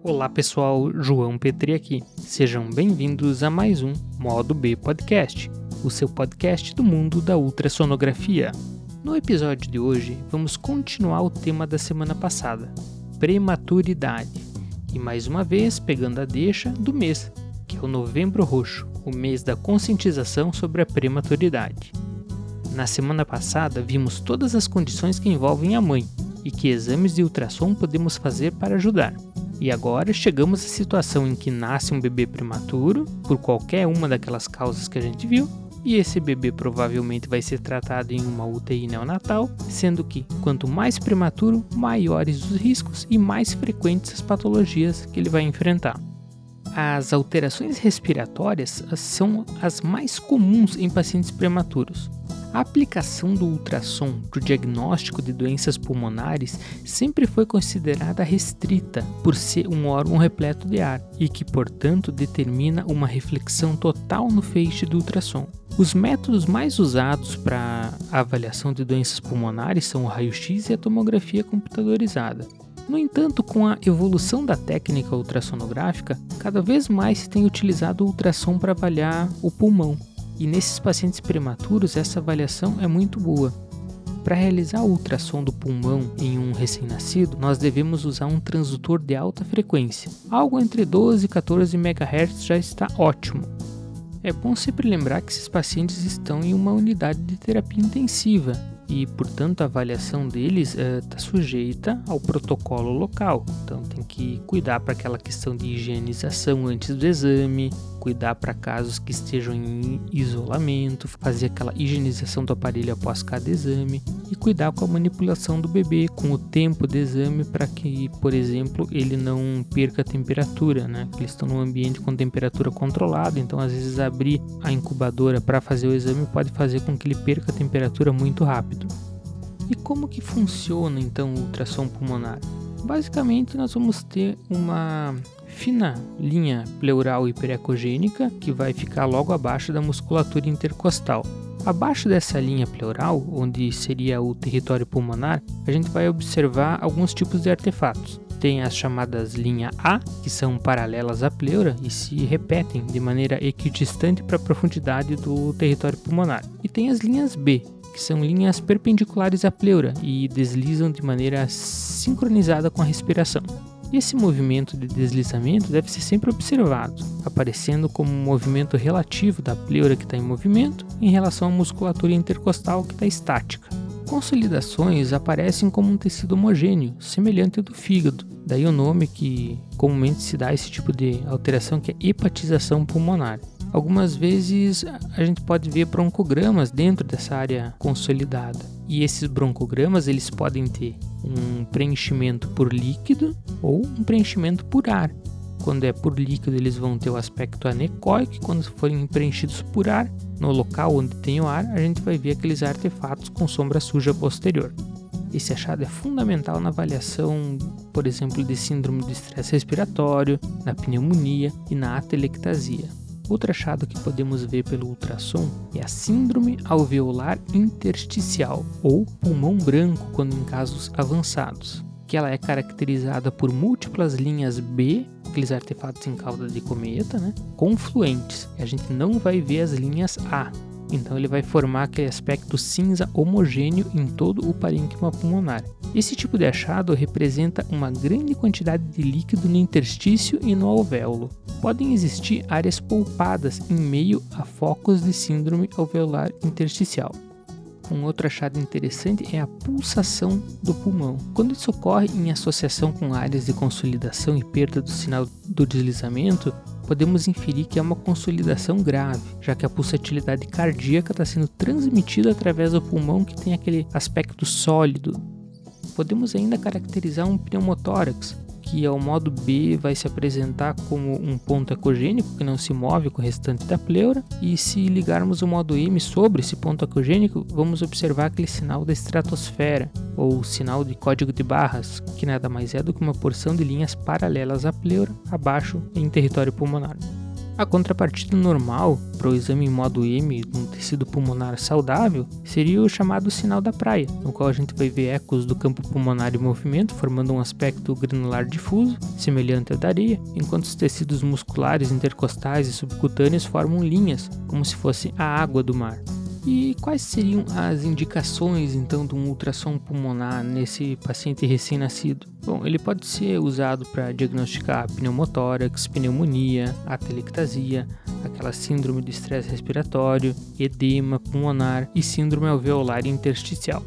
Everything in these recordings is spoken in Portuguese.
Olá pessoal, João Petri aqui. Sejam bem-vindos a mais um Modo B Podcast, o seu podcast do mundo da ultrassonografia. No episódio de hoje, vamos continuar o tema da semana passada, prematuridade. E mais uma vez pegando a deixa do mês, que é o Novembro Roxo, o mês da conscientização sobre a prematuridade. Na semana passada, vimos todas as condições que envolvem a mãe e que exames de ultrassom podemos fazer para ajudar. E agora chegamos à situação em que nasce um bebê prematuro, por qualquer uma daquelas causas que a gente viu, e esse bebê provavelmente vai ser tratado em uma UTI neonatal, sendo que quanto mais prematuro, maiores os riscos e mais frequentes as patologias que ele vai enfrentar. As alterações respiratórias são as mais comuns em pacientes prematuros, a aplicação do ultrassom para o diagnóstico de doenças pulmonares sempre foi considerada restrita por ser um órgão repleto de ar e que, portanto, determina uma reflexão total no feixe do ultrassom. Os métodos mais usados para avaliação de doenças pulmonares são o raio-x e a tomografia computadorizada. No entanto, com a evolução da técnica ultrassonográfica, cada vez mais se tem utilizado o ultrassom para avaliar o pulmão, e nesses pacientes prematuros, essa avaliação é muito boa. Para realizar o ultrassom do pulmão em um recém-nascido, nós devemos usar um transdutor de alta frequência. Algo entre 12 e 14 MHz já está ótimo. É bom sempre lembrar que esses pacientes estão em uma unidade de terapia intensiva e, portanto, a avaliação deles está eh, sujeita ao protocolo local. Então, tem que cuidar para aquela questão de higienização antes do exame, cuidar para casos que estejam em isolamento, fazer aquela higienização do aparelho após cada exame e cuidar com a manipulação do bebê, com o tempo do exame para que, por exemplo, ele não perca a temperatura, né? Eles estão num ambiente com temperatura controlada, então às vezes abrir a incubadora para fazer o exame pode fazer com que ele perca a temperatura muito rápido. E como que funciona então o ultrassom pulmonar? Basicamente, nós vamos ter uma fina linha pleural hiperecogênica que vai ficar logo abaixo da musculatura intercostal. Abaixo dessa linha pleural, onde seria o território pulmonar, a gente vai observar alguns tipos de artefatos. Tem as chamadas linha A, que são paralelas à pleura e se repetem de maneira equidistante para a profundidade do território pulmonar. E tem as linhas B, que são linhas perpendiculares à pleura e deslizam de maneira sincronizada com a respiração. Esse movimento de deslizamento deve ser sempre observado, aparecendo como um movimento relativo da pleura que está em movimento em relação à musculatura intercostal que está estática. Consolidações aparecem como um tecido homogêneo, semelhante ao do fígado, daí o nome que comumente se dá a esse tipo de alteração que é hepatização pulmonar. Algumas vezes a gente pode ver broncogramas dentro dessa área consolidada. E esses broncogramas eles podem ter um preenchimento por líquido ou um preenchimento por ar. Quando é por líquido, eles vão ter o aspecto anecoico, quando forem preenchidos por ar, no local onde tem o ar, a gente vai ver aqueles artefatos com sombra suja posterior. Esse achado é fundamental na avaliação, por exemplo, de síndrome de estresse respiratório, na pneumonia e na atelectasia. Outro achado que podemos ver pelo ultrassom é a síndrome alveolar intersticial, ou pulmão branco quando em casos avançados, que ela é caracterizada por múltiplas linhas B, aqueles artefatos em cauda de cometa, né, confluentes. A gente não vai ver as linhas A, então ele vai formar aquele aspecto cinza homogêneo em todo o parênquima pulmonar. Esse tipo de achado representa uma grande quantidade de líquido no interstício e no alvéolo, podem existir áreas poupadas em meio a focos de síndrome alveolar intersticial. Um outro achado interessante é a pulsação do pulmão. Quando isso ocorre em associação com áreas de consolidação e perda do sinal do deslizamento, podemos inferir que é uma consolidação grave, já que a pulsatilidade cardíaca está sendo transmitida através do pulmão que tem aquele aspecto sólido. Podemos ainda caracterizar um pneumotórax, que ao modo B vai se apresentar como um ponto ecogênico que não se move com o restante da pleura, e se ligarmos o modo M sobre esse ponto ecogênico, vamos observar aquele sinal da estratosfera, ou sinal de código de barras, que nada mais é do que uma porção de linhas paralelas à pleura abaixo em território pulmonar. A contrapartida normal para o exame em modo M de um tecido pulmonar saudável seria o chamado sinal da praia, no qual a gente vai ver ecos do campo pulmonar em movimento, formando um aspecto granular difuso, semelhante ao da areia, enquanto os tecidos musculares intercostais e subcutâneos formam linhas, como se fosse a água do mar. E quais seriam as indicações então de um ultrassom pulmonar nesse paciente recém-nascido? Bom, ele pode ser usado para diagnosticar pneumotórax, pneumonia, atelectasia, aquela síndrome de estresse respiratório, edema pulmonar e síndrome alveolar intersticial.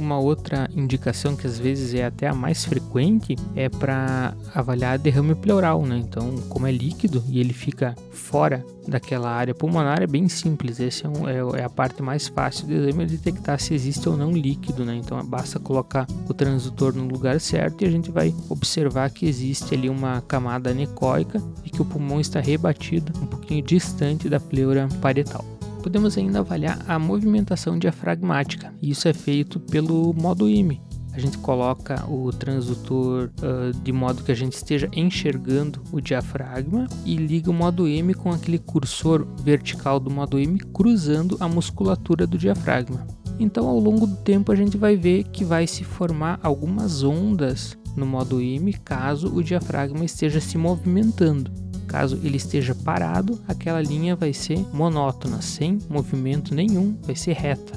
Uma outra indicação que às vezes é até a mais frequente é para avaliar derrame pleural, né? Então, como é líquido e ele fica fora daquela área pulmonar, é bem simples. Essa é, um, é, é, a parte mais fácil do exame, é detectar se existe ou não líquido, né? Então, basta colocar o transdutor no lugar certo e a gente vai observar que existe ali uma camada anecoica e que o pulmão está rebatido um pouquinho distante da pleura parietal podemos ainda avaliar a movimentação diafragmática. Isso é feito pelo modo IME. A gente coloca o transdutor uh, de modo que a gente esteja enxergando o diafragma e liga o modo M com aquele cursor vertical do modo M cruzando a musculatura do diafragma. Então, ao longo do tempo, a gente vai ver que vai se formar algumas ondas no modo M caso o diafragma esteja se movimentando. Caso ele esteja parado, aquela linha vai ser monótona, sem movimento nenhum, vai ser reta.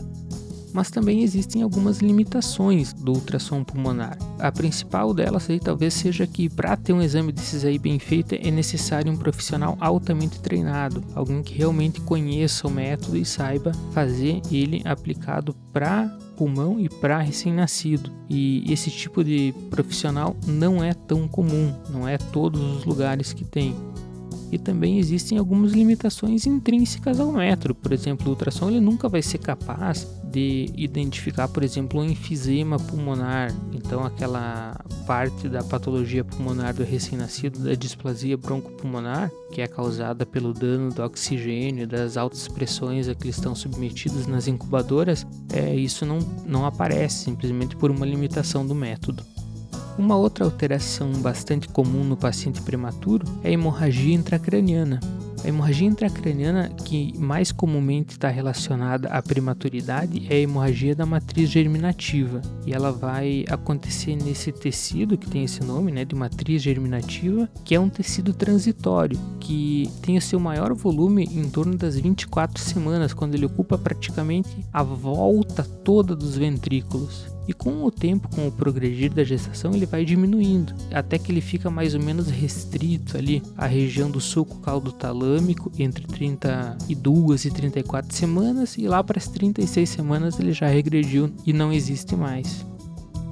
Mas também existem algumas limitações do ultrassom pulmonar. A principal delas aí talvez seja que para ter um exame desses aí bem feito é necessário um profissional altamente treinado, alguém que realmente conheça o método e saiba fazer ele aplicado para pulmão e para recém-nascido. E esse tipo de profissional não é tão comum, não é todos os lugares que tem e também existem algumas limitações intrínsecas ao método. Por exemplo, o ultrassom ele nunca vai ser capaz de identificar, por exemplo, um enfisema pulmonar. Então, aquela parte da patologia pulmonar do recém-nascido, da displasia broncopulmonar, que é causada pelo dano do oxigênio, das altas pressões a que eles estão submetidos nas incubadoras, é, isso não, não aparece simplesmente por uma limitação do método. Uma outra alteração bastante comum no paciente prematuro é a hemorragia intracraniana. A hemorragia intracraniana que mais comumente está relacionada à prematuridade é a hemorragia da matriz germinativa e ela vai acontecer nesse tecido que tem esse nome, né, de matriz germinativa, que é um tecido transitório que tem o seu maior volume em torno das 24 semanas, quando ele ocupa praticamente a volta toda dos ventrículos. E com o tempo, com o progredir da gestação, ele vai diminuindo, até que ele fica mais ou menos restrito ali à região do suco caldo talâmico entre 32 e 34 semanas, e lá para as 36 semanas ele já regrediu e não existe mais.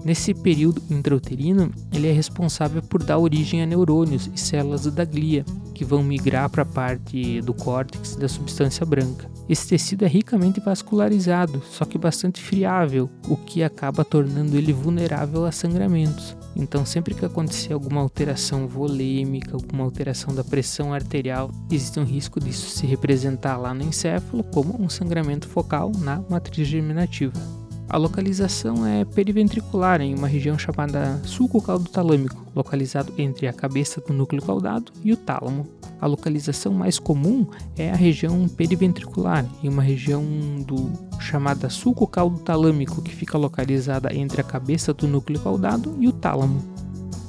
Nesse período intrauterino, ele é responsável por dar origem a neurônios e células da glia, que vão migrar para a parte do córtex da substância branca. Esse tecido é ricamente vascularizado, só que bastante friável, o que acaba tornando ele vulnerável a sangramentos. Então, sempre que acontecer alguma alteração volêmica, alguma alteração da pressão arterial, existe um risco disso se representar lá no encéfalo como um sangramento focal na matriz germinativa. A localização é periventricular, em uma região chamada sulco caldo-talâmico, localizado entre a cabeça do núcleo caudado e o tálamo. A localização mais comum é a região periventricular, em uma região do chamada sulco caldo-talâmico, que fica localizada entre a cabeça do núcleo caudado e o tálamo.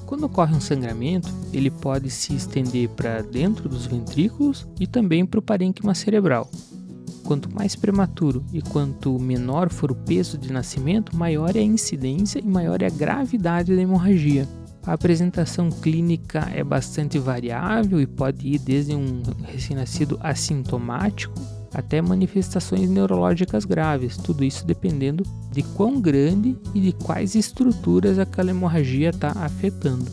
Quando ocorre um sangramento, ele pode se estender para dentro dos ventrículos e também para o parênquima cerebral. Quanto mais prematuro e quanto menor for o peso de nascimento, maior é a incidência e maior é a gravidade da hemorragia. A apresentação clínica é bastante variável e pode ir desde um recém-nascido assintomático até manifestações neurológicas graves, tudo isso dependendo de quão grande e de quais estruturas aquela hemorragia está afetando.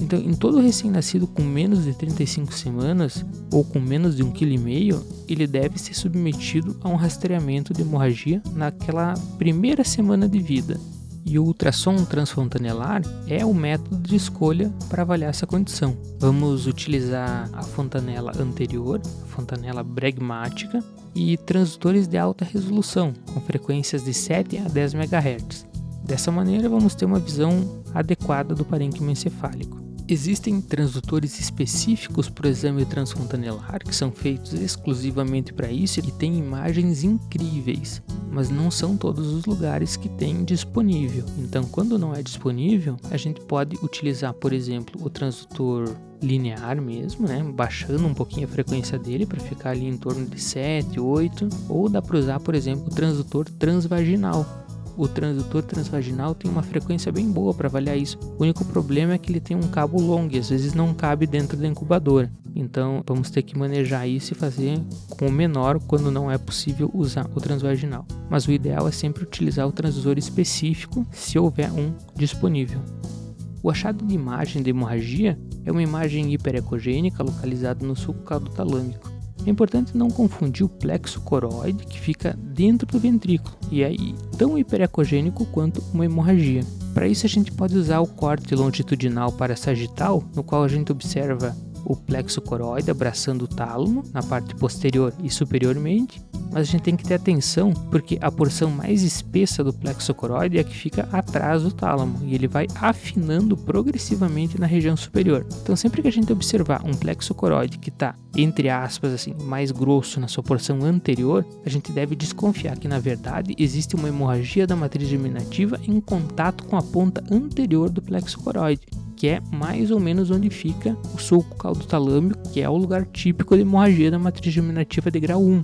Então, em todo recém-nascido com menos de 35 semanas ou com menos de 1,5 kg, ele deve ser submetido a um rastreamento de hemorragia naquela primeira semana de vida. E o ultrassom transfontanelar é o método de escolha para avaliar essa condição. Vamos utilizar a fontanela anterior, a fontanela bregmática, e transdutores de alta resolução, com frequências de 7 a 10 MHz. Dessa maneira, vamos ter uma visão adequada do parênquima encefálico. Existem transdutores específicos para o exame transfontanelar que são feitos exclusivamente para isso e têm imagens incríveis, mas não são todos os lugares que têm disponível. Então, quando não é disponível, a gente pode utilizar, por exemplo, o transdutor linear mesmo, né? Baixando um pouquinho a frequência dele para ficar ali em torno de 7, 8, ou dá para usar, por exemplo, o transdutor transvaginal, o transdutor transvaginal tem uma frequência bem boa para avaliar isso. O único problema é que ele tem um cabo longo e às vezes não cabe dentro da incubadora. Então vamos ter que manejar isso e fazer com o menor quando não é possível usar o transvaginal. Mas o ideal é sempre utilizar o transdutor específico se houver um disponível. O achado de imagem de hemorragia é uma imagem hiperecogênica localizada no sulco caudotálamico. É importante não confundir o plexo coroide, que fica dentro do ventrículo e é tão hiperecogênico quanto uma hemorragia. Para isso, a gente pode usar o corte longitudinal para sagital, no qual a gente observa o plexo coroide abraçando o tálamo na parte posterior e superiormente, mas a gente tem que ter atenção porque a porção mais espessa do plexo coroide é a que fica atrás do tálamo e ele vai afinando progressivamente na região superior. Então, sempre que a gente observar um plexo coroide que está, entre aspas, assim, mais grosso na sua porção anterior, a gente deve desconfiar que na verdade existe uma hemorragia da matriz germinativa em contato com a ponta anterior do plexo coroide que é mais ou menos onde fica o sulco caldo-talâmico, que é o lugar típico de hemorragia da matriz germinativa de grau 1.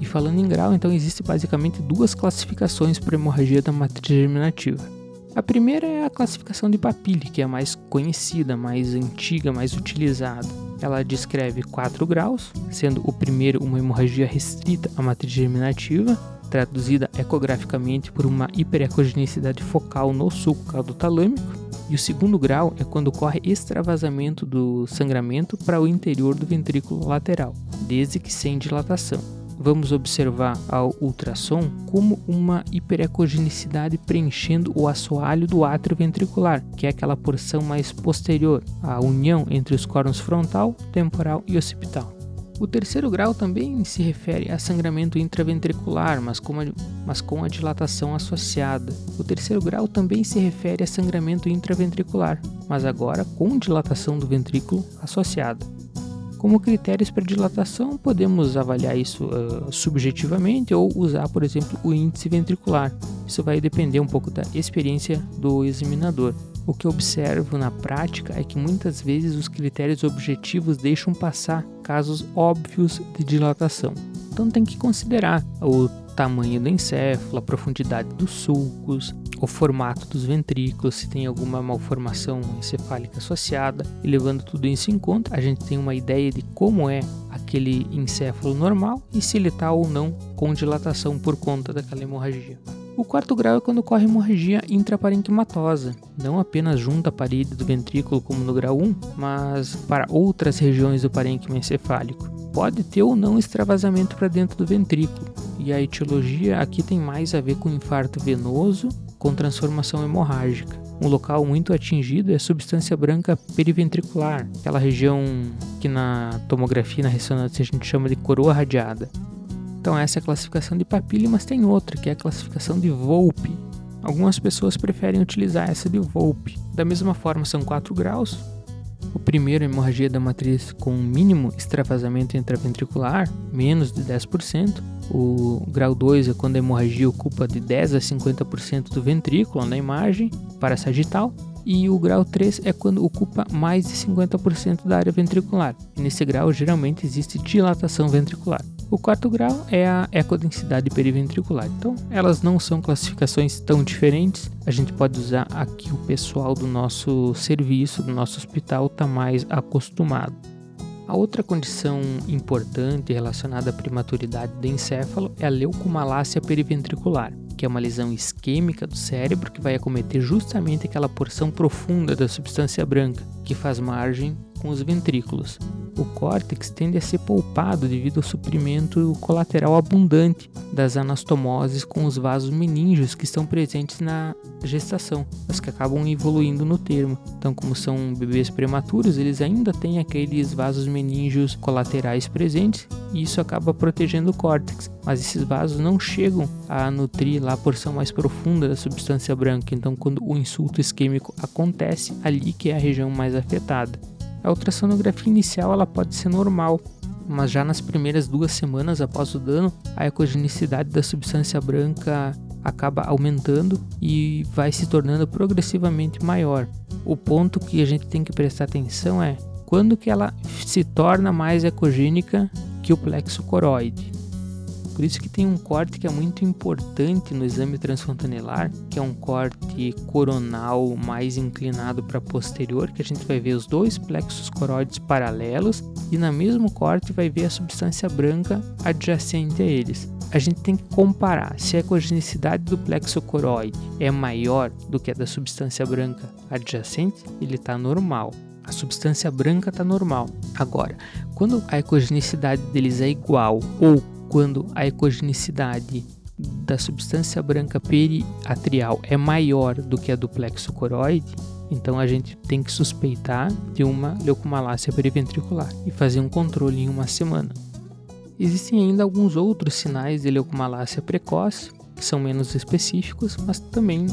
E falando em grau, então existe basicamente duas classificações para hemorragia da matriz germinativa. A primeira é a classificação de Papilli, que é a mais conhecida, mais antiga, mais utilizada. Ela descreve quatro graus, sendo o primeiro uma hemorragia restrita à matriz germinativa, traduzida ecograficamente por uma hiperecogenicidade focal no sulco caldo-talâmico, e o segundo grau é quando ocorre extravasamento do sangramento para o interior do ventrículo lateral, desde que sem dilatação. Vamos observar ao ultrassom como uma hiperecogenicidade preenchendo o assoalho do átrio ventricular, que é aquela porção mais posterior, a união entre os córons frontal, temporal e occipital. O terceiro grau também se refere a sangramento intraventricular, mas com, a, mas com a dilatação associada. O terceiro grau também se refere a sangramento intraventricular, mas agora com dilatação do ventrículo associada. Como critérios para dilatação, podemos avaliar isso uh, subjetivamente ou usar, por exemplo, o índice ventricular. Isso vai depender um pouco da experiência do examinador. O que observo na prática é que muitas vezes os critérios objetivos deixam passar casos óbvios de dilatação. Então tem que considerar o tamanho do encéfalo, a profundidade dos sulcos, o formato dos ventrículos, se tem alguma malformação encefálica associada, e levando tudo isso em conta, a gente tem uma ideia de como é aquele encéfalo normal e se ele está ou não com dilatação por conta daquela hemorragia. O quarto grau é quando ocorre hemorragia intraparenquimatosa, não apenas junto à parede do ventrículo como no grau 1, mas para outras regiões do parênquima encefálico. Pode ter ou não extravasamento para dentro do ventrículo, e a etiologia aqui tem mais a ver com infarto venoso com transformação hemorrágica. Um local muito atingido é a substância branca periventricular, aquela região que na tomografia, na ressonância, a gente chama de coroa radiada. Então essa é a classificação de papilha, mas tem outra, que é a classificação de Volpe. Algumas pessoas preferem utilizar essa de Volpe. Da mesma forma, são 4 graus. O primeiro hemorragia da matriz com mínimo extravasamento intraventricular, menos de 10%. O grau 2 é quando a hemorragia ocupa de 10 a 50% do ventrículo na imagem para sagital. E o grau 3 é quando ocupa mais de 50% da área ventricular. nesse grau, geralmente existe dilatação ventricular. O quarto grau é a ecodensidade periventricular. Então, elas não são classificações tão diferentes. A gente pode usar aqui o pessoal do nosso serviço, do nosso hospital, está mais acostumado. A outra condição importante relacionada à prematuridade do encéfalo é a leucomalácia periventricular, que é uma lesão isquêmica do cérebro que vai acometer justamente aquela porção profunda da substância branca que faz margem com os ventrículos. O córtex tende a ser poupado devido ao suprimento colateral abundante das anastomoses com os vasos meníngeos que estão presentes na gestação, mas que acabam evoluindo no termo. Então, como são bebês prematuros, eles ainda têm aqueles vasos meníngeos colaterais presentes e isso acaba protegendo o córtex. Mas esses vasos não chegam a nutrir lá a porção mais profunda da substância branca. Então, quando o insulto isquêmico acontece, ali que é a região mais afetada. A ultrassonografia inicial ela pode ser normal, mas já nas primeiras duas semanas após o dano, a ecogenicidade da substância branca acaba aumentando e vai se tornando progressivamente maior. O ponto que a gente tem que prestar atenção é quando que ela se torna mais ecogênica que o plexo coroide. Por isso que tem um corte que é muito importante no exame transfontanelar, que é um corte coronal mais inclinado para posterior, que a gente vai ver os dois plexos coroides paralelos e na mesmo corte vai ver a substância branca adjacente a eles. A gente tem que comparar se a ecogenicidade do plexo coroide é maior do que a da substância branca adjacente, ele está normal a substância branca está normal. Agora, quando a ecogenicidade deles é igual ou quando a ecogenicidade da substância branca periatrial é maior do que a do plexo coroide, então a gente tem que suspeitar de uma leucomalácia periventricular e fazer um controle em uma semana. Existem ainda alguns outros sinais de leucomalácia precoce, que são menos específicos, mas também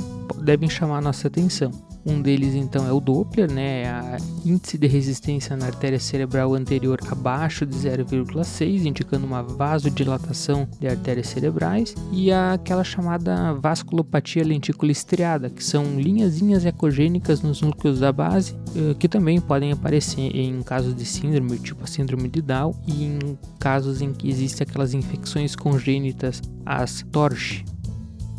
devem chamar nossa atenção. Um deles então é o Doppler, né, a índice de resistência na artéria cerebral anterior abaixo de 0,6, indicando uma vasodilatação de artérias cerebrais, e aquela chamada vasculopatia lentícula estriada, que são linhazinhas ecogênicas nos núcleos da base, eh, que também podem aparecer em casos de síndrome, tipo a síndrome de Down, e em casos em que existem aquelas infecções congênitas, as TORCH,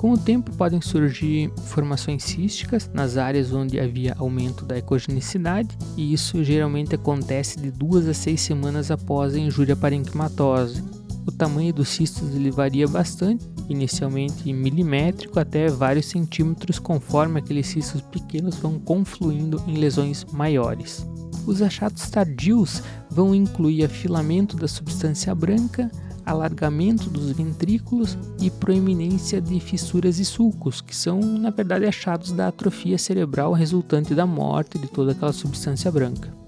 com o tempo podem surgir formações císticas nas áreas onde havia aumento da ecogenicidade, e isso geralmente acontece de duas a seis semanas após a injúria parenquimatose. O tamanho dos cistos ele varia bastante, inicialmente milimétrico até vários centímetros, conforme aqueles cistos pequenos vão confluindo em lesões maiores. Os achados tardios vão incluir afilamento da substância branca, alargamento dos ventrículos e proeminência de fissuras e sulcos, que são, na verdade, achados da atrofia cerebral resultante da morte de toda aquela substância branca.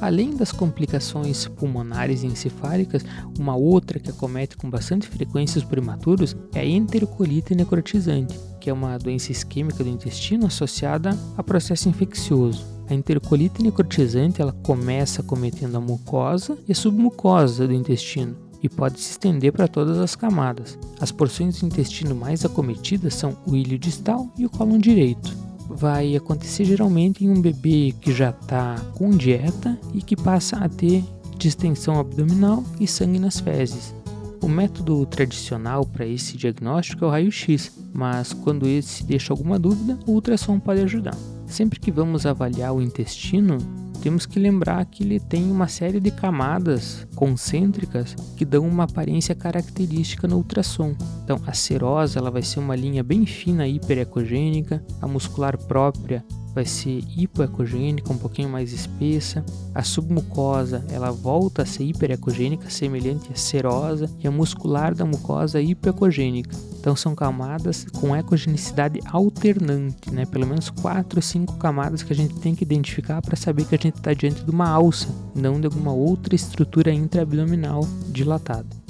Além das complicações pulmonares e encefálicas, uma outra que acomete com bastante frequência os prematuros é a enterocolite necrotizante, que é uma doença isquêmica do intestino associada a processo infeccioso. A enterocolite necrotizante ela começa cometendo a mucosa e a submucosa do intestino, e pode se estender para todas as camadas. As porções do intestino mais acometidas são o ilho distal e o cólon direito. Vai acontecer geralmente em um bebê que já está com dieta e que passa a ter distensão abdominal e sangue nas fezes. O método tradicional para esse diagnóstico é o raio-x, mas quando esse deixa alguma dúvida, o ultrassom pode ajudar. Sempre que vamos avaliar o intestino, temos que lembrar que ele tem uma série de camadas concêntricas que dão uma aparência característica no ultrassom. Então, a serosa ela vai ser uma linha bem fina hiperecogênica, a muscular própria vai ser hipoecogênica, um pouquinho mais espessa. A submucosa, ela volta a ser hiperecogênica, semelhante à serosa, e a muscular da mucosa hipoecogênica. Então são camadas com ecogenicidade alternante, né? Pelo menos quatro ou cinco camadas que a gente tem que identificar para saber que a gente está diante de uma alça, não de alguma outra estrutura intraabdominal dilatada.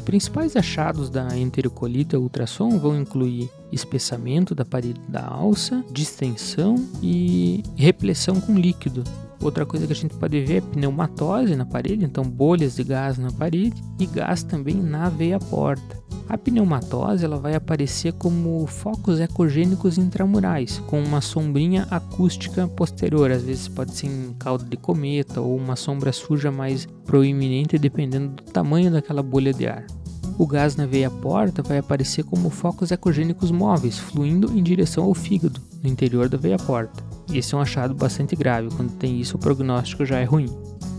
Os principais achados da enterocolite ao ultrassom vão incluir espessamento da parede da alça, distensão e repressão com líquido. Outra coisa que a gente pode ver é pneumatose na parede, então bolhas de gás na parede e gás também na veia porta. A pneumatose ela vai aparecer como focos ecogênicos intramurais, com uma sombrinha acústica posterior, às vezes pode ser em cauda de cometa ou uma sombra suja mais proeminente dependendo do tamanho daquela bolha de ar. O gás na veia porta vai aparecer como focos ecogênicos móveis, fluindo em direção ao fígado, no interior da veia porta. Esse é um achado bastante grave, quando tem isso o prognóstico já é ruim.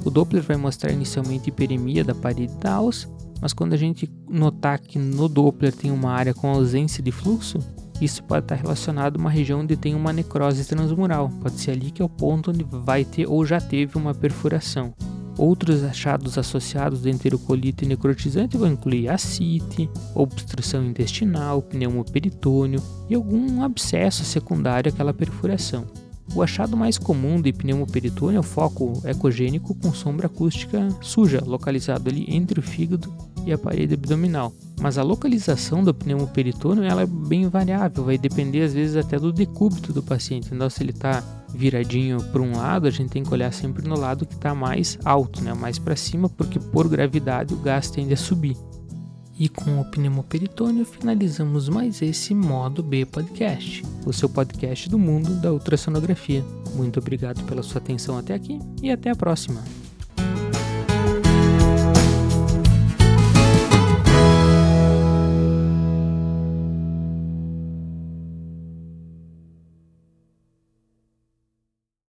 O Doppler vai mostrar inicialmente hiperemia da parede da alça, mas quando a gente notar que no Doppler tem uma área com ausência de fluxo, isso pode estar relacionado a uma região onde tem uma necrose transmural. Pode ser ali que é o ponto onde vai ter ou já teve uma perfuração. Outros achados associados do enterocolite necrotizante vão incluir ascite, obstrução intestinal, pneumoperitônio e algum abscesso secundário àquela perfuração. O achado mais comum de pneumoperitônio é o foco ecogênico com sombra acústica suja, localizado ali entre o fígado e a parede abdominal. Mas a localização do pneumoperitônio ela é bem variável, vai depender às vezes até do decúbito do paciente. Então, se ele está viradinho para um lado, a gente tem que olhar sempre no lado que está mais alto, né? mais para cima, porque por gravidade o gás tende a subir. E com o pneumoperitônio finalizamos mais esse Modo B Podcast, o seu podcast do mundo da ultrassonografia. Muito obrigado pela sua atenção até aqui e até a próxima.